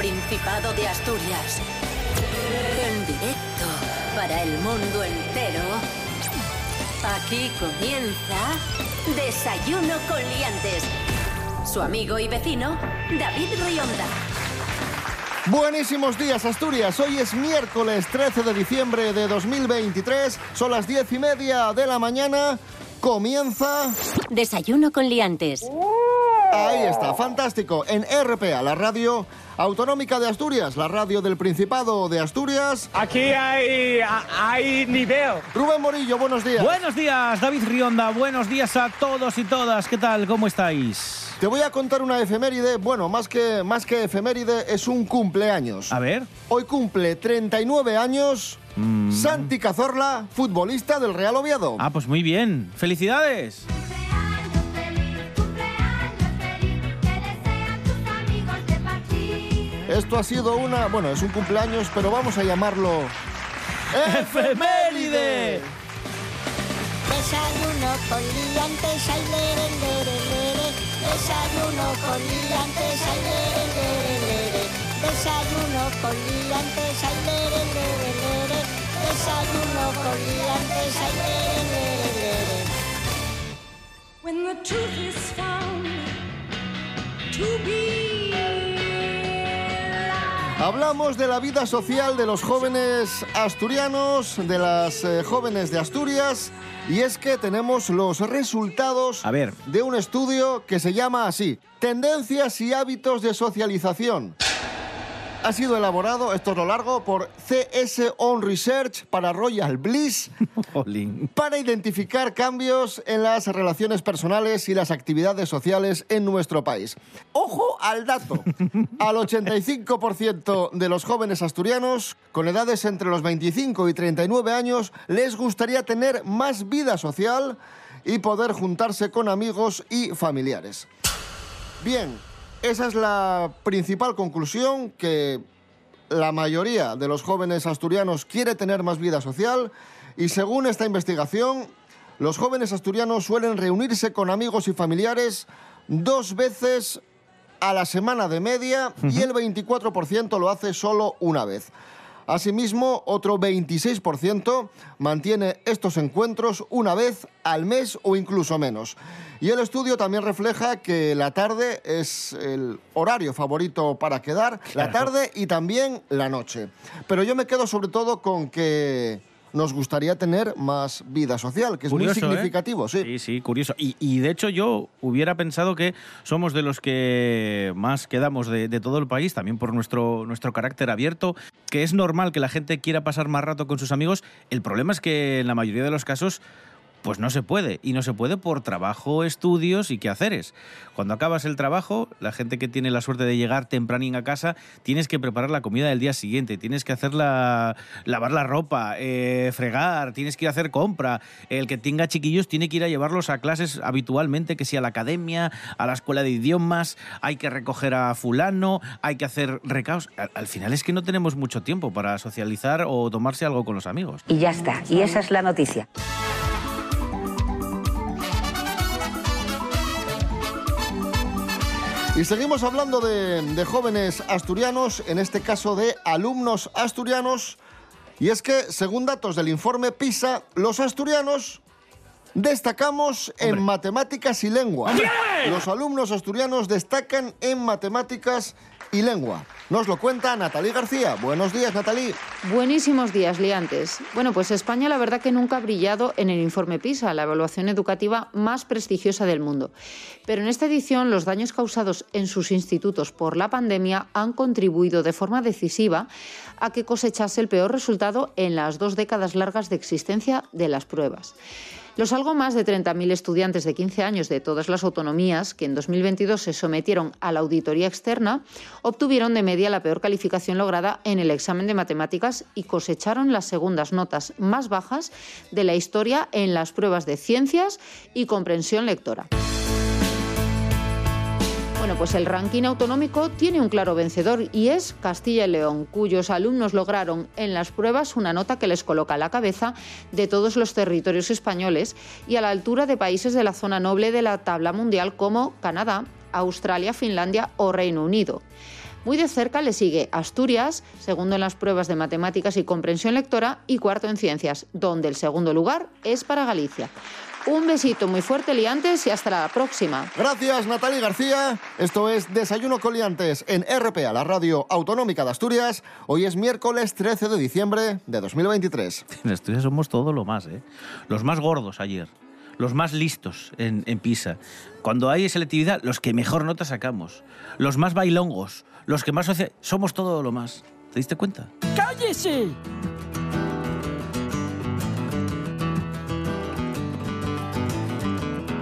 Principado de Asturias. En directo para el mundo entero. Aquí comienza Desayuno con Liantes. Su amigo y vecino, David Rionda. Buenísimos días, Asturias. Hoy es miércoles 13 de diciembre de 2023. Son las diez y media de la mañana. Comienza. Desayuno con Liantes. Ahí está, fantástico. En RPA, la radio autonómica de Asturias, la radio del Principado de Asturias. Aquí hay, hay nivel. Rubén Morillo, buenos días. Buenos días, David Rionda. Buenos días a todos y todas. ¿Qué tal? ¿Cómo estáis? Te voy a contar una efeméride. Bueno, más que, más que efeméride, es un cumpleaños. A ver. Hoy cumple 39 años Mm. Santi Cazorla, futbolista del Real Oviedo. Ah, pues muy bien. ¡Felicidades! Esto ha sido una... Bueno, es un cumpleaños, pero vamos a llamarlo... ¡Efeméride! Desayuno con liantes, ay, lere, lere, lere. Desayuno con liantes, ay, lere, lere, lere. Desayuno con liantes, ay, lere, lere, lere. Desayuno con liantes, ay, lere, lere, lere. When the truth is found to be. Hablamos de la vida social de los jóvenes asturianos, de las eh, jóvenes de Asturias, y es que tenemos los resultados A ver. de un estudio que se llama así, Tendencias y hábitos de socialización. Ha sido elaborado, esto es lo largo, por CS On Research para Royal Bliss, para identificar cambios en las relaciones personales y las actividades sociales en nuestro país. Ojo al dato. Al 85% de los jóvenes asturianos con edades entre los 25 y 39 años les gustaría tener más vida social y poder juntarse con amigos y familiares. Bien, esa es la principal conclusión que la mayoría de los jóvenes asturianos quiere tener más vida social y según esta investigación, los jóvenes asturianos suelen reunirse con amigos y familiares dos veces a la semana de media y el 24% lo hace solo una vez. Asimismo, otro 26% mantiene estos encuentros una vez al mes o incluso menos. Y el estudio también refleja que la tarde es el horario favorito para quedar, la tarde y también la noche. Pero yo me quedo sobre todo con que nos gustaría tener más vida social, que es Curioso, muy ¿eh? significativo, sí. Sí, sí, curioso. Y, y, de hecho yo hubiera pensado que somos de los que más quedamos de, de todo el país, también por nuestro, nuestro carácter abierto, que es normal que la gente quiera pasar más rato con sus amigos. El problema es que en la mayoría de los casos pues no se puede. Y no se puede por trabajo, estudios y quehaceres. Cuando acabas el trabajo, la gente que tiene la suerte de llegar tempranín a casa, tienes que preparar la comida del día siguiente, tienes que hacerla, lavar la ropa, eh, fregar, tienes que ir a hacer compra. El que tenga chiquillos tiene que ir a llevarlos a clases habitualmente, que sea a la academia, a la escuela de idiomas, hay que recoger a fulano, hay que hacer recaos. Al final es que no tenemos mucho tiempo para socializar o tomarse algo con los amigos. Y ya está. Y esa es la noticia. Y seguimos hablando de, de jóvenes asturianos, en este caso de alumnos asturianos. Y es que, según datos del informe PISA, los asturianos destacamos en matemáticas y lengua. Los alumnos asturianos destacan en matemáticas y lengua. Nos lo cuenta Natalí García. Buenos días, Natalí. Buenísimos días, liantes. Bueno, pues España la verdad que nunca ha brillado en el informe PISA, la evaluación educativa más prestigiosa del mundo. Pero en esta edición los daños causados en sus institutos por la pandemia han contribuido de forma decisiva a que cosechase el peor resultado en las dos décadas largas de existencia de las pruebas. Los algo más de 30.000 estudiantes de 15 años de todas las autonomías que en 2022 se sometieron a la auditoría externa obtuvieron de media la peor calificación lograda en el examen de matemáticas y cosecharon las segundas notas más bajas de la historia en las pruebas de ciencias y comprensión lectora. Bueno, pues el ranking autonómico tiene un claro vencedor y es Castilla y León, cuyos alumnos lograron en las pruebas una nota que les coloca a la cabeza de todos los territorios españoles y a la altura de países de la zona noble de la tabla mundial como Canadá, Australia, Finlandia o Reino Unido. Muy de cerca le sigue Asturias, segundo en las pruebas de matemáticas y comprensión lectora y cuarto en ciencias, donde el segundo lugar es para Galicia. Un besito muy fuerte, liantes, y hasta la próxima. Gracias, Natalie García. Esto es Desayuno Coliantes en RPA, la radio autonómica de Asturias. Hoy es miércoles 13 de diciembre de 2023. En Asturias somos todo lo más, ¿eh? Los más gordos ayer, los más listos en, en PISA. Cuando hay selectividad, los que mejor nota sacamos. Los más bailongos, los que más... socia- Somos todo lo más. ¿Te diste cuenta? ¡Cállese!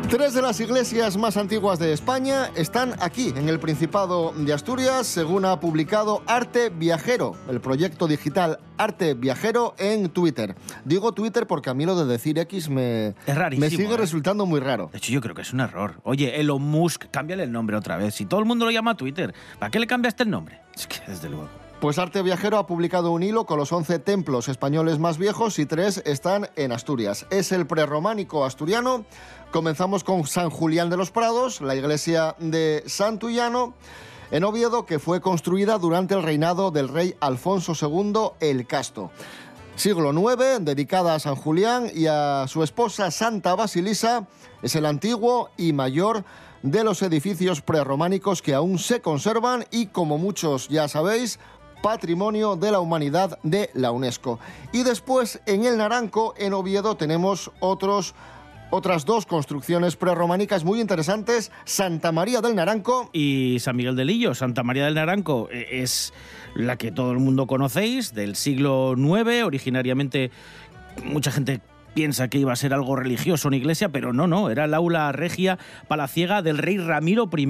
Tres de las iglesias más antiguas de España están aquí, en el Principado de Asturias, según ha publicado Arte Viajero, el proyecto digital Arte Viajero en Twitter. Digo Twitter porque a mí lo de decir X me, Es rarísimo, me sigue ¿eh? resultando muy raro. De hecho, yo creo que es un error. Oye, Elon Musk, cámbiale el nombre otra vez. Si todo el mundo lo llama Twitter, ¿para qué le cambiaste el nombre? Es que, desde luego. Pues Arte Viajero ha publicado un hilo con los 11 templos españoles más viejos y tres están en Asturias. Es el prerrománico asturiano. Comenzamos con San Julián de los Prados, la iglesia de Santullano, en Oviedo, que fue construida durante el reinado del rey Alfonso II el Casto. Siglo IX, dedicada a San Julián y a su esposa Santa Basilisa, es el antiguo y mayor de los edificios prerrománicos que aún se conservan y, como muchos ya sabéis, Patrimonio de la Humanidad de la UNESCO. Y después, en el Naranco, en Oviedo, tenemos otros, otras dos construcciones prerrománicas muy interesantes. Santa María del Naranco Y San Miguel del Lillo, Santa María del Naranco, eh, es la que todo el mundo conocéis, del siglo IX, originariamente mucha gente piensa que iba a ser algo religioso, una iglesia, pero no, no, era el aula regia palaciega del rey Ramiro I.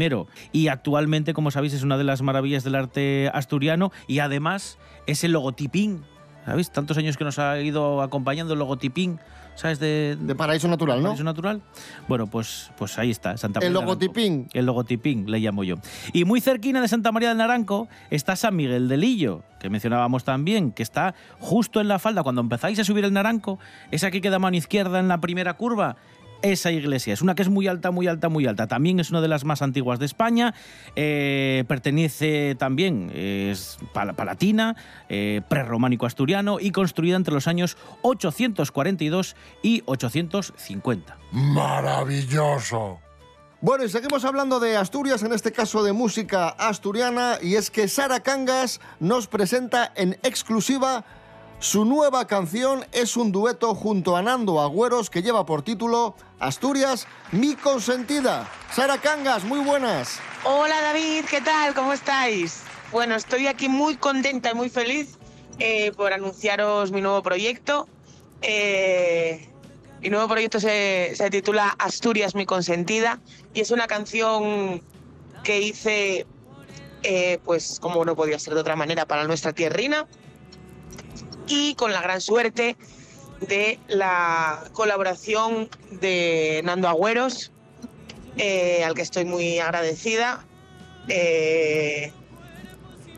Y actualmente, como sabéis, es una de las maravillas del arte asturiano y además es el logotipín. ¿Sabéis? Tantos años que nos ha ido acompañando el logotipín, ¿sabes? De, de Paraíso Natural, ¿no? Paraíso Natural. Bueno, pues, pues ahí está, Santa María El logotipín. El logotipín, le llamo yo. Y muy cerquina de Santa María del Naranco está San Miguel del Lillo, que mencionábamos también, que está justo en la falda. Cuando empezáis a subir el Naranco, esa que queda mano izquierda en la primera curva, esa iglesia. Es una que es muy alta, muy alta, muy alta. También es una de las más antiguas de España. Eh, pertenece también, es pal- palatina, eh, prerrománico asturiano y construida entre los años 842 y 850. Maravilloso. Bueno, y seguimos hablando de Asturias, en este caso de música asturiana, y es que Sara Cangas nos presenta en exclusiva su nueva canción. Es un dueto junto a Nando Agüeros que lleva por título Asturias, mi consentida. Sara Cangas, muy buenas. Hola David, ¿qué tal? ¿Cómo estáis? Bueno, estoy aquí muy contenta y muy feliz eh, por anunciaros mi nuevo proyecto. Eh, mi nuevo proyecto se, se titula Asturias, mi consentida y es una canción que hice, eh, pues como no podía ser de otra manera, para nuestra tierrina y con la gran suerte de la colaboración de Nando Agüeros, eh, al que estoy muy agradecida. Eh,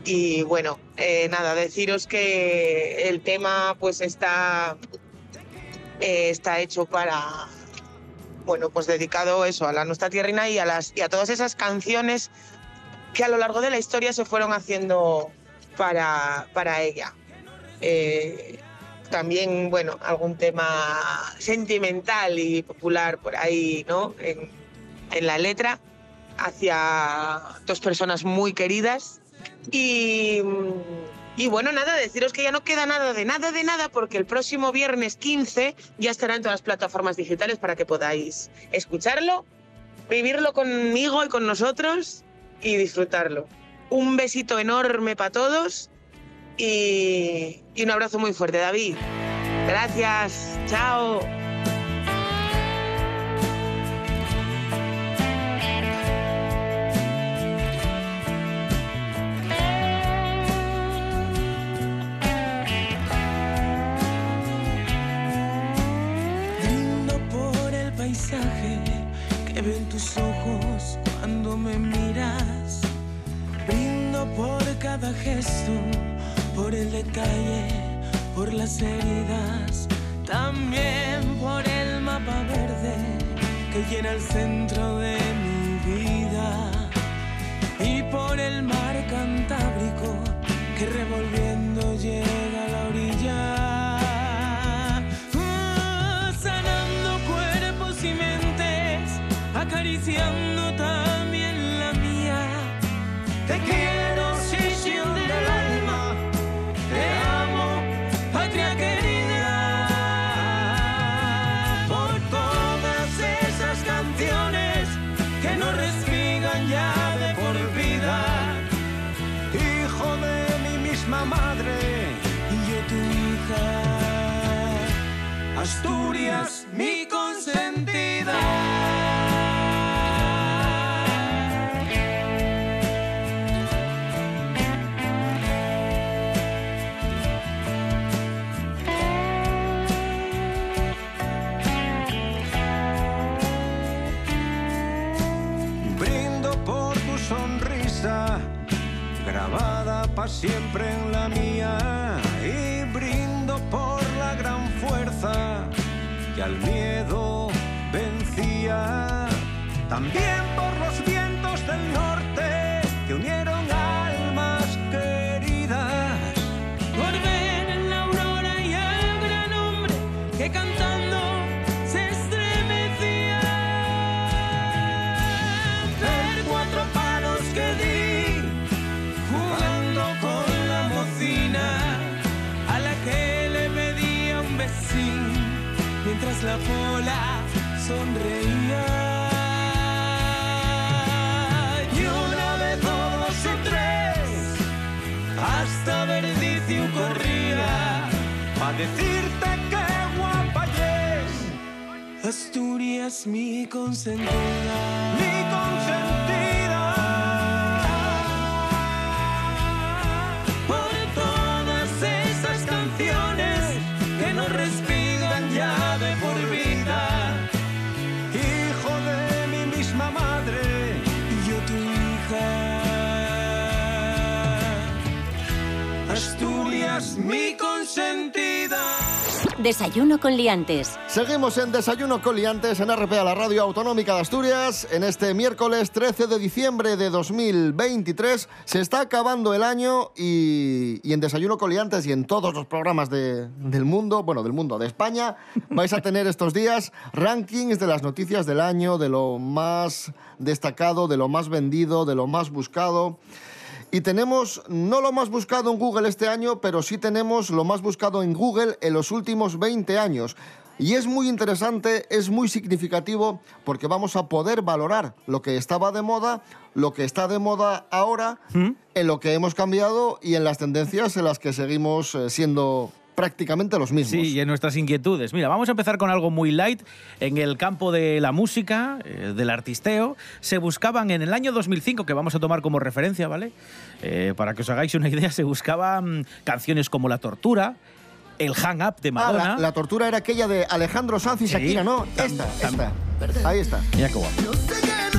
y bueno, eh, nada, deciros que el tema pues está, está hecho para, bueno, pues dedicado eso, a la nuestra tierrina y a, las, y a todas esas canciones que a lo largo de la historia se fueron haciendo para, para ella. Eh, también, bueno, algún tema sentimental y popular por ahí, ¿no? En, en la letra, hacia dos personas muy queridas. Y, y bueno, nada, deciros que ya no queda nada de nada de nada, porque el próximo viernes 15 ya estará en todas las plataformas digitales para que podáis escucharlo, vivirlo conmigo y con nosotros y disfrutarlo. Un besito enorme para todos y, y un abrazo muy fuerte, David. Gracias, chao. Que veo en tus ojos cuando me miras. Brindo por cada gesto, calle por las heridas, también por el mapa verde que llena el centro de mi vida y por el mar Cantábrico que revolviendo llega a la orilla. Sanando cuerpos y mentes, acariciando grabada para siempre en la mía. Y brindo por la gran fuerza que al miedo vencía. También por los vientos pola sonreía. Y una vez dos o tres hasta Verdicio corría pa' decirte que guapa Asturias mi consentida Mi consentida Desayuno con liantes. Seguimos en Desayuno con Liantes en RPA, la radio autonómica de Asturias. En este miércoles 13 de diciembre de 2023 se está acabando el año y, y en Desayuno con Liantes y en todos los programas de- del mundo, bueno, del mundo, de España, vais a tener estos días rankings de las noticias del año, de lo más destacado, de lo más vendido, de lo más buscado. Y tenemos no lo más buscado en Google este año, pero sí tenemos lo más buscado en Google en los últimos 20 años. Y es muy interesante, es muy significativo, porque vamos a poder valorar lo que estaba de moda, lo que está de moda ahora, en lo que hemos cambiado y en las tendencias en las que seguimos eh, siendo prácticamente los mismos. Sí, y en nuestras inquietudes. Mira, vamos a empezar con algo muy light. En el campo de la música, eh, del artisteo, se buscaban en el año 2005, que vamos a tomar como referencia, ¿vale? Eh, para que os hagáis una idea, se buscaban canciones como La Tortura, El Hang Up de Ah, Madonna. la, la tortura era aquella de Alejandro Sanz y Sí, Shakira, ¿no? tam- Esta, tam- esta. Ahí está. Mira qué guapo.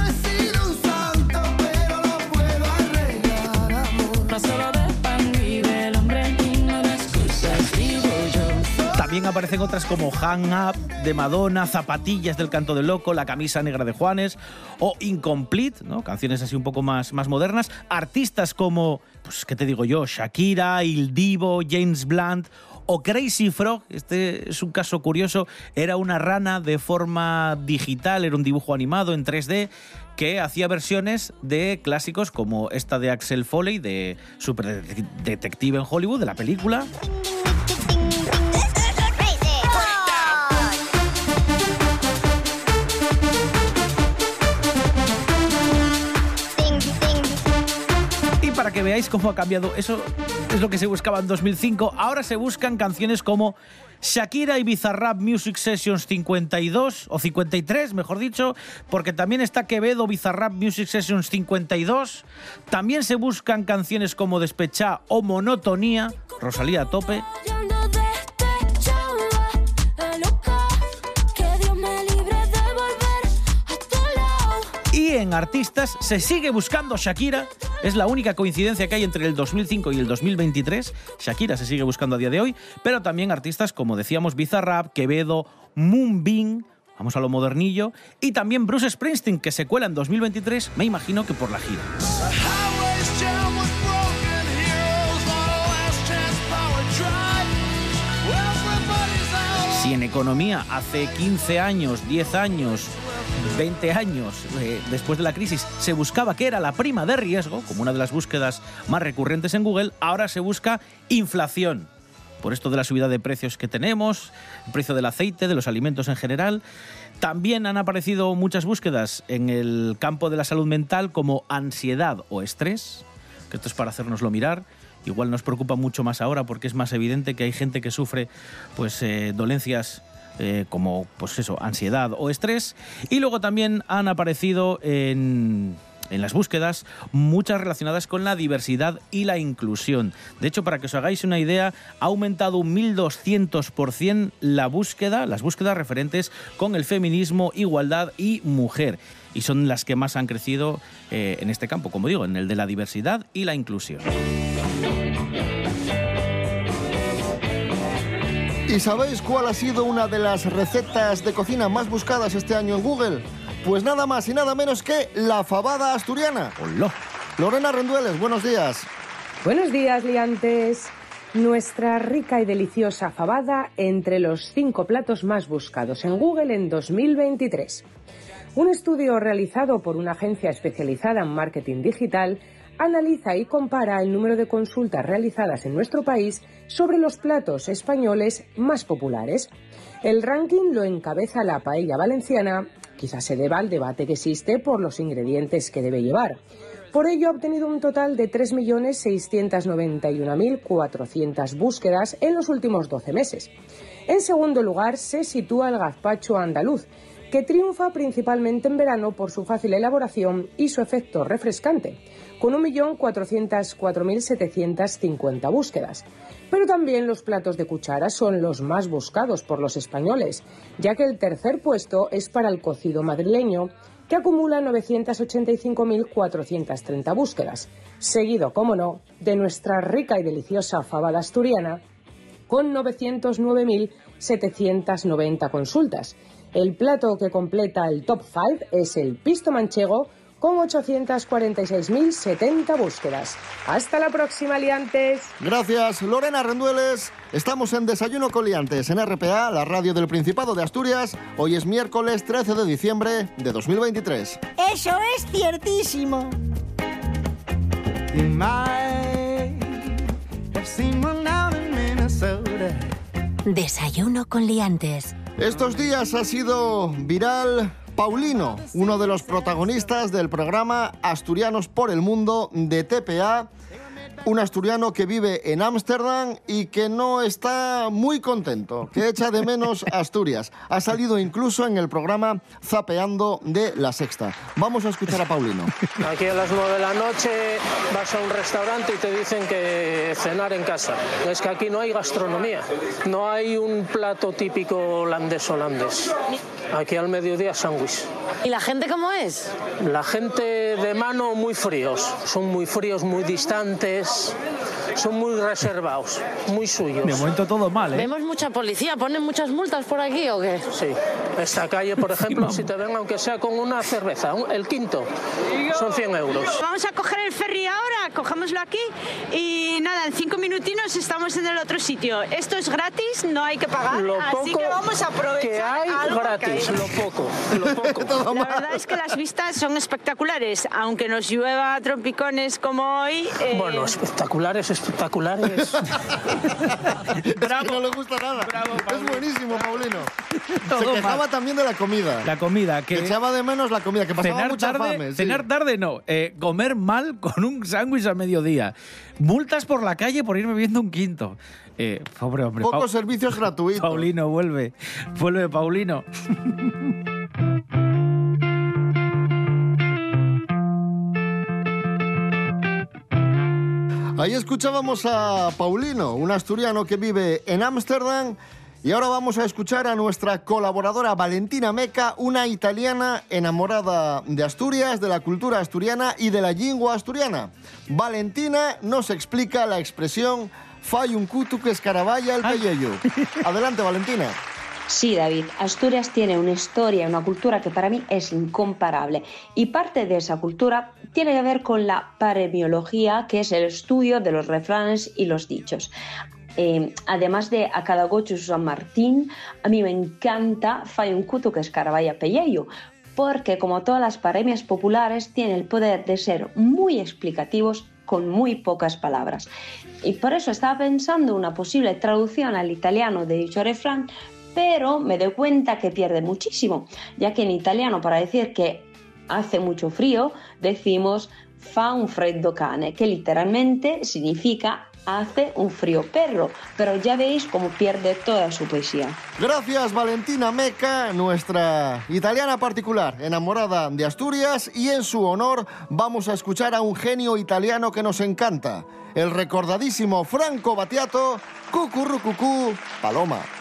También aparecen otras como Hang Up de Madonna, Zapatillas del Canto del Loco, La Camisa Negra de Juanes o Incomplete, ¿no? canciones así un poco más, más modernas. Artistas como, pues, ¿qué te digo yo? Shakira, Il Divo, James Blunt o Crazy Frog, este es un caso curioso, era una rana de forma digital, era un dibujo animado en 3D que hacía versiones de clásicos como esta de Axel Foley, de Super Detective en Hollywood, de la película. Que veáis cómo ha cambiado, eso es lo que se buscaba en 2005. Ahora se buscan canciones como Shakira y Bizarrap Music Sessions 52 o 53, mejor dicho, porque también está Quevedo Bizarrap Music Sessions 52. También se buscan canciones como Despechá o Monotonía, Rosalía a tope. Y en artistas se sigue buscando Shakira. Es la única coincidencia que hay entre el 2005 y el 2023. Shakira se sigue buscando a día de hoy. Pero también artistas como decíamos Bizarrap, Quevedo, Moonbeam. Vamos a lo modernillo. Y también Bruce Springsteen, que se cuela en 2023, me imagino que por la gira. Si en economía hace 15 años, 10 años, 20 años eh, después de la crisis se buscaba que era la prima de riesgo, como una de las búsquedas más recurrentes en Google, ahora se busca inflación. por esto de la subida de precios que tenemos, el precio del aceite, de los alimentos en general. También han aparecido muchas búsquedas en el campo de la salud mental como ansiedad o estrés, que esto es para hacernoslo mirar. Igual nos preocupa mucho más ahora porque es más evidente que hay gente que sufre pues eh, dolencias eh, como pues eso, ansiedad o estrés. Y luego también han aparecido en, en las búsquedas muchas relacionadas con la diversidad y la inclusión. De hecho, para que os hagáis una idea, ha aumentado un 1200% la búsqueda, las búsquedas referentes con el feminismo, igualdad y mujer. Y son las que más han crecido eh, en este campo, como digo, en el de la diversidad y la inclusión. ¿Y sabéis cuál ha sido una de las recetas de cocina más buscadas este año en Google? Pues nada más y nada menos que la fabada asturiana. ¡Hola! Lorena Rendueles, buenos días. Buenos días, liantes. Nuestra rica y deliciosa fabada entre los cinco platos más buscados en Google en 2023. Un estudio realizado por una agencia especializada en marketing digital analiza y compara el número de consultas realizadas en nuestro país sobre los platos españoles más populares. El ranking lo encabeza la paella valenciana, quizás se deba al debate que existe por los ingredientes que debe llevar. Por ello ha obtenido un total de 3.691.400 búsquedas en los últimos 12 meses. En segundo lugar se sitúa el gazpacho andaluz, que triunfa principalmente en verano por su fácil elaboración y su efecto refrescante, con 1.404.750 búsquedas. Pero también los platos de cuchara son los más buscados por los españoles, ya que el tercer puesto es para el cocido madrileño, que acumula 985.430 búsquedas, seguido, como no, de nuestra rica y deliciosa fabada asturiana, con 909.790 consultas. El plato que completa el top 5 es el pisto manchego, con 846.070 búsquedas. Hasta la próxima, liantes. Gracias, Lorena Rendueles. Estamos en Desayuno con Liantes en RPA, la radio del Principado de Asturias. Hoy es miércoles 13 de diciembre de 2023. Eso es ciertísimo. Desayuno con liantes. Estos días ha sido viral Paulino, uno de los protagonistas del programa Asturianos por el Mundo de TPA. Un asturiano que vive en Ámsterdam y que no está muy contento, que echa de menos Asturias. Ha salido incluso en el programa Zapeando de La Sexta. Vamos a escuchar a Paulino. Aquí a las 9 de la noche vas a un restaurante y te dicen que cenar en casa. Es que aquí no hay gastronomía, no hay un plato típico holandés-holandés. Aquí al mediodía sándwich. ¿Y la gente cómo es? La gente de mano muy fríos, son muy fríos, muy distantes, son muy reservados, muy suyos. De momento todo mal, ¿eh? Vemos mucha policía, ¿ponen muchas multas por aquí o qué? Sí, esta calle, por ejemplo, si te ven aunque sea con una cerveza, un- el quinto, son 100 euros. Vamos a coger el ferry ahora, cojámoslo aquí y nada, en cinco minutinos estamos en el otro sitio. Esto es gratis, no hay que pagar, Lo así poco que vamos a aprovechar que hay algo que gratis, hay. lo poco, lo poco. La verdad es que las vistas son espectaculares, aunque nos llueva a trompicones como hoy. eh, Bueno, espectaculares, espectaculares. no le gusta nada. es buenísimo, Paulino. Se Todo quejaba mal. también de la comida. La comida, que... Que echaba de menos la comida, que pasaba cenar mucha tarde, fame. sí. cenar tarde no, eh, comer mal con un sándwich a mediodía. Multas por la calle por ir bebiendo un quinto. Eh, pobre hombre. Pocos servicios gratuitos. Paulino, vuelve. Vuelve, Paulino. Ahí escuchábamos a Paulino, un asturiano que vive en Ámsterdam. Y ahora vamos a escuchar a nuestra colaboradora Valentina Meca, una italiana enamorada de Asturias, de la cultura asturiana y de la lengua asturiana. Valentina nos explica la expresión fai un cutu que escaraballa el pelleyo. Adelante, Valentina. Sí, David, Asturias tiene una historia una cultura que para mí es incomparable. Y parte de esa cultura tiene que ver con la paremiología, que es el estudio de los refranes y los dichos. Eh, además de a cada gocho San Martín, a mí me encanta Fai un cuto que escaraballa pelleyo, porque como todas las paremias populares tienen el poder de ser muy explicativos con muy pocas palabras. Y por eso estaba pensando una posible traducción al italiano de dicho refrán, pero me doy cuenta que pierde muchísimo, ya que en italiano para decir que hace mucho frío decimos fa un freddo cane, que literalmente significa hace un frío perro, pero ya veis cómo pierde toda su poesía. Gracias Valentina Meca, nuestra italiana particular, enamorada de Asturias y en su honor vamos a escuchar a un genio italiano que nos encanta, el recordadísimo Franco Battiato, Cucurrucucú Paloma. Paloma.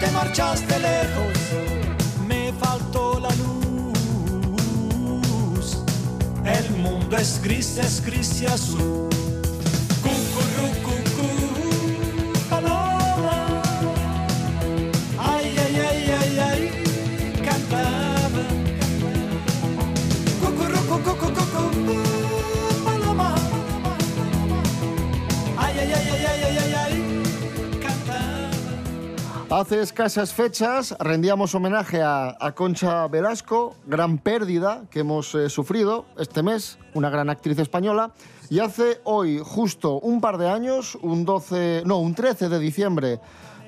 te marchaste lejos me faltó la luz. El mundo es gris es gris y azul Hace escasas fechas rendíamos homenaje a, Concha Velasco, gran pérdida que hemos eh, sufrido este mes, una gran actriz española. Y hace hoy, justo un par de años, un 12, no, un 13 de diciembre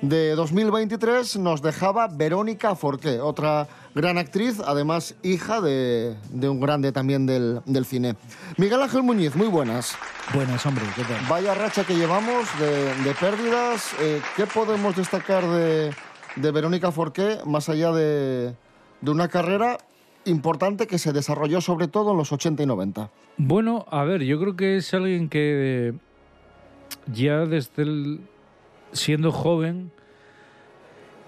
de 2023, nos dejaba Verónica Forqué, otra gran actriz, además hija de, de un grande también del, del cine. Miguel Ángel Muñiz, muy buenas. Buenas, hombre, ¿qué tal? Vaya racha que llevamos de, de pérdidas. Eh, ¿Qué podemos destacar de, de Verónica Forqué, más allá de, de una carrera importante que se desarrolló sobre todo en los 80 y 90? Bueno, a ver, yo creo que es alguien que ya desde el- siendo joven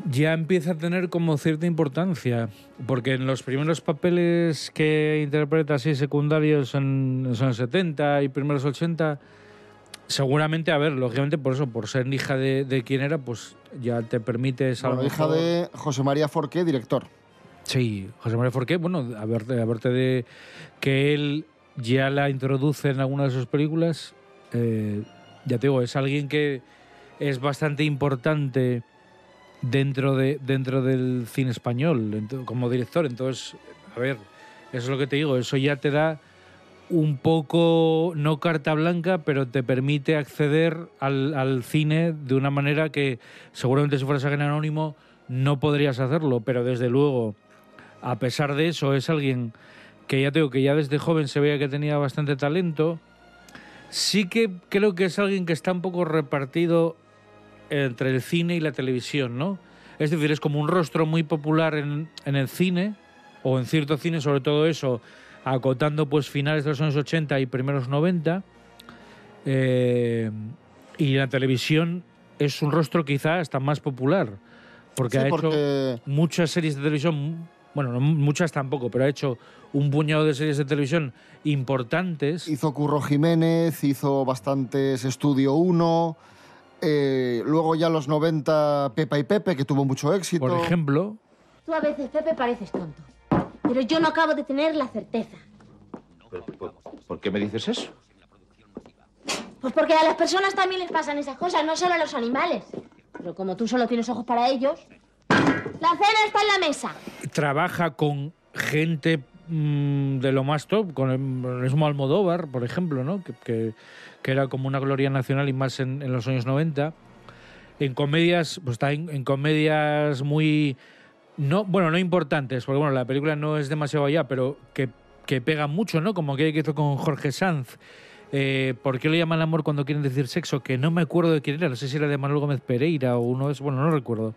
ya empieza a tener como cierta importancia, porque en los primeros papeles que interpreta así secundarios en los años 70 y primeros 80, seguramente, a ver, lógicamente por eso, por ser hija de, de quien era, pues ya te lo Bueno, hija mejor- de José María Forqué, director. Sí, José María Forqué, bueno, a verte, a verte de que él ya la introduce en alguna de sus películas, eh, ya te digo, es alguien que es bastante importante dentro, de, dentro del cine español como director. Entonces, a ver, eso es lo que te digo, eso ya te da un poco, no carta blanca, pero te permite acceder al, al cine de una manera que seguramente si fueras alguien anónimo no podrías hacerlo, pero desde luego, a pesar de eso, es alguien que ya tengo que ya desde joven se veía que tenía bastante talento. Sí que creo que es alguien que está un poco repartido entre el cine y la televisión, ¿no? Es decir, es como un rostro muy popular en, en el cine, o en cierto cine, sobre todo eso, acotando pues finales de los años 80 y primeros 90. Eh, y la televisión es un rostro quizá hasta más popular, porque Sí, ha porque- hecho muchas series de televisión, bueno, no muchas tampoco, pero ha hecho un puñado de series de televisión importantes. Hizo Curro Jiménez, hizo bastantes Estudio 1. Eh, luego ya los 90 Pepa y Pepe, que tuvo mucho éxito. Por ejemplo, Tú a veces, Pepe, pareces tonto. Pero yo no acabo de tener la certeza. ¿Por qué me dices eso? Pues porque a las personas también les pasan esas cosas, no solo a los animales. Pero como tú solo tienes ojos para ellos... La cena está en la mesa. trabaja con gente mm, de lo más top, con el mismo Almodóvar, por ejemplo, ¿no? que, que- que era como una gloria nacional y más en, en los años 90. En comedias, pues está en, en comedias muy... No, bueno, no importantes, porque bueno, la película no es demasiado allá, pero que, que pega mucho, ¿no? Como que hizo con Jorge Sanz. Eh, ¿Por qué lo llaman amor cuando quieren decir sexo? Que no me acuerdo de quién era, no sé si era de Manuel Gómez Pereira o uno de esos, bueno, no recuerdo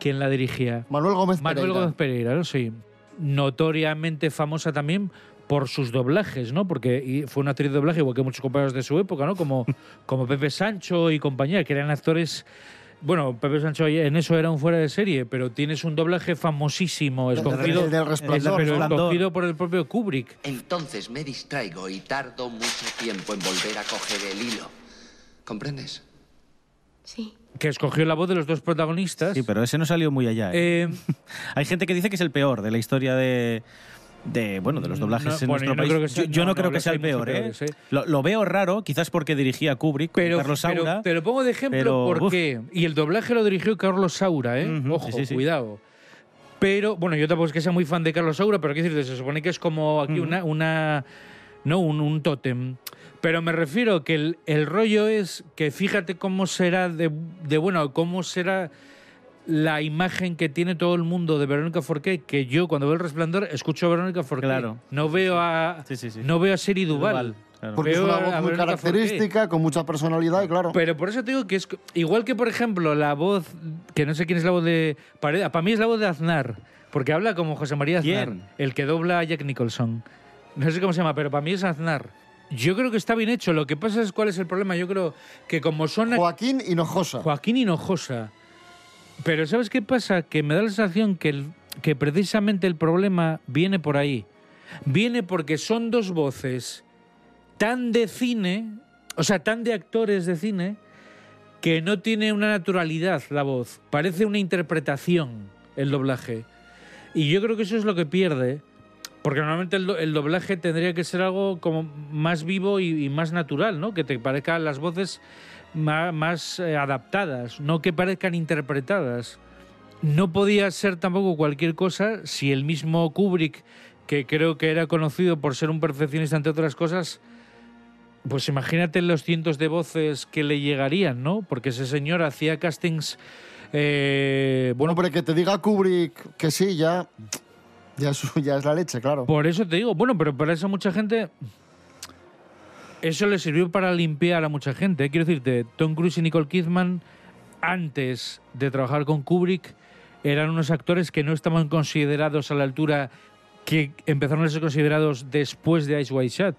quién la dirigía. Manuel Gómez Manuel Pereira. Gómez Pereira, ¿no? Sí. Notoriamente famosa también por sus doblajes, ¿no? Porque y fue una actriz de doblaje, igual que muchos compañeros de su época, ¿no? Como, como Pepe Sancho y compañía, que eran actores. Bueno, Pepe Sancho en eso era un fuera de serie, pero tienes un doblaje famosísimo, escogido, el del Resplandor, pero escogido por el propio Kubrick. Entonces me distraigo y tardo mucho tiempo en volver a coger el hilo. ¿Comprendes? Sí. Que escogió la voz de los dos protagonistas. Sí, pero ese no salió muy allá. ¿eh? Eh, Hay gente que dice que es el peor de la historia de. De, bueno, de los doblajes No, en bueno, nuestro yo no país. creo que sea- yo yo no, no, no, creo que sea el peor, ¿eh? peores, ¿eh? Lo, lo veo raro, quizás porque dirigía Kubrick, pero, Carlos pero- Saura. Pero, pongo de ejemplo pero, uf. porque. Y el doblaje lo dirigió Carlos Saura, ¿eh? Ojo, sí, sí, sí. cuidado. Pero, bueno, yo tampoco es que sea muy fan de Carlos Saura, pero quiero decirte, se supone que es como aquí una. No, un, un tótem. Pero me refiero que el, el rollo es que fíjate cómo será de, de bueno, cómo será la imagen que tiene todo el mundo de Verónica Forqué, que yo cuando veo el resplandor escucho a Verónica Forqué. Claro. No veo a no veo a Seri Duval. Porque es Veo una a voz muy característica, con mucha personalidad y claro. Pero por eso te digo que es igual que, por ejemplo, la voz, que no sé quién es la voz de para mí es la voz de Aznar, porque habla como José María Aznar, ¿Quién? el que dobla a Jack Nicholson. No sé cómo se llama, pero para mí es Aznar. Yo creo que está bien hecho. Lo que pasa es cuál es el problema. Yo creo que como son Joaquín Hinojosa. Joaquín Hinojosa. Pero ¿sabes qué pasa? Que me da la sensación que, el- que precisamente el problema viene por ahí. Viene porque son dos voces tan de cine, o sea, tan de actores de cine, que no tiene una naturalidad la voz. Parece una interpretación el doblaje. Y yo creo que eso es lo que pierde. Porque normalmente el, do- el doblaje tendría que ser algo como más vivo y, más natural, ¿no? Que te parezcan las voces más, eh, adaptadas, no que parezcan interpretadas. No podía ser tampoco cualquier cosa si el mismo Kubrick, que creo que era conocido por ser un perfeccionista entre otras cosas, pues imagínate los cientos de voces que le llegarían, ¿no? Porque ese señor hacía castings... eh, bueno, Hombre, que te diga Kubrick que sí, ya, ya, es, la leche, claro. Por eso te digo, bueno, pero para eso mucha gente. Eso le sirvió para limpiar a mucha gente. Quiero decirte, Tom Cruise y Nicole Kidman, antes de trabajar con Kubrick, eran unos actores que no estaban considerados a la altura que empezaron a ser considerados después de Ice White Shut.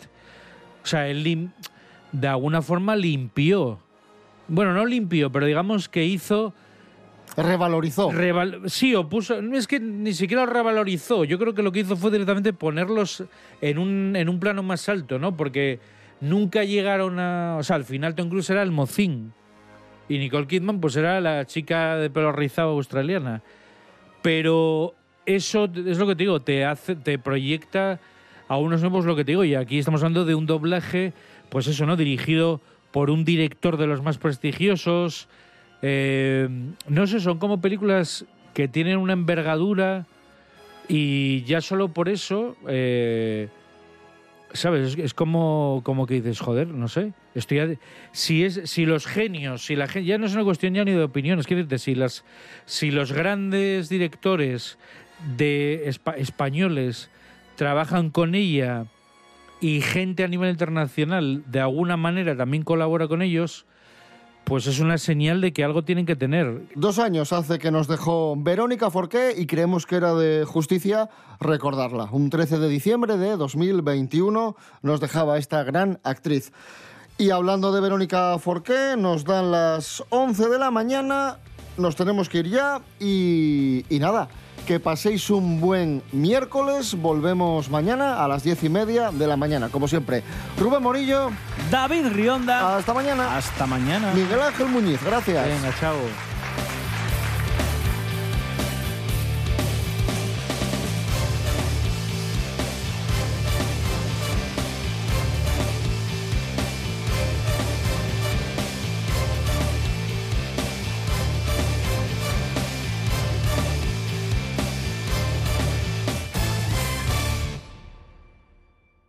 O sea, él de alguna forma limpió. Bueno, no limpió, pero digamos que hizo. Revalorizó. Reval- sí, o puso. Es que ni siquiera lo revalorizó. Yo creo que lo que hizo fue directamente ponerlos en un, en un plano más alto, ¿no? Porque nunca llegaron a. O sea, al final Tom Cruise era el mocín. Y Nicole Kidman, pues era la chica de pelo rizado australiana. Pero eso es lo que te digo, te hace, te proyecta a unos nuevos lo que te digo. Y aquí estamos hablando de un doblaje, pues eso, ¿no? Dirigido por un director de los más prestigiosos. Eh, no sé, son como películas que tienen una envergadura y ya solo por eso, eh, ¿sabes? Es, como, como que dices, joder, no sé. Estoy a- si, es, si los genios, si la gente, ya no es una cuestión ya ni de opiniones, quiero decirte, si, las, si los grandes directores de espa- españoles trabajan con ella y gente a nivel internacional de alguna manera también colabora con ellos, pues es una señal de que algo tienen que tener. Dos años hace que nos dejó Verónica Forqué y creemos que era de justicia recordarla. Un 13 de diciembre de 2021 nos dejaba esta gran actriz. Y hablando de Verónica Forqué, nos dan las 11 de la mañana, nos tenemos que ir ya y, y nada, que paséis un buen miércoles, volvemos mañana a las 10 y media de la mañana, como siempre. Rubén Morillo. David Rionda. Hasta mañana. Hasta mañana. Miguel Ángel Muñiz, gracias. Venga, chao.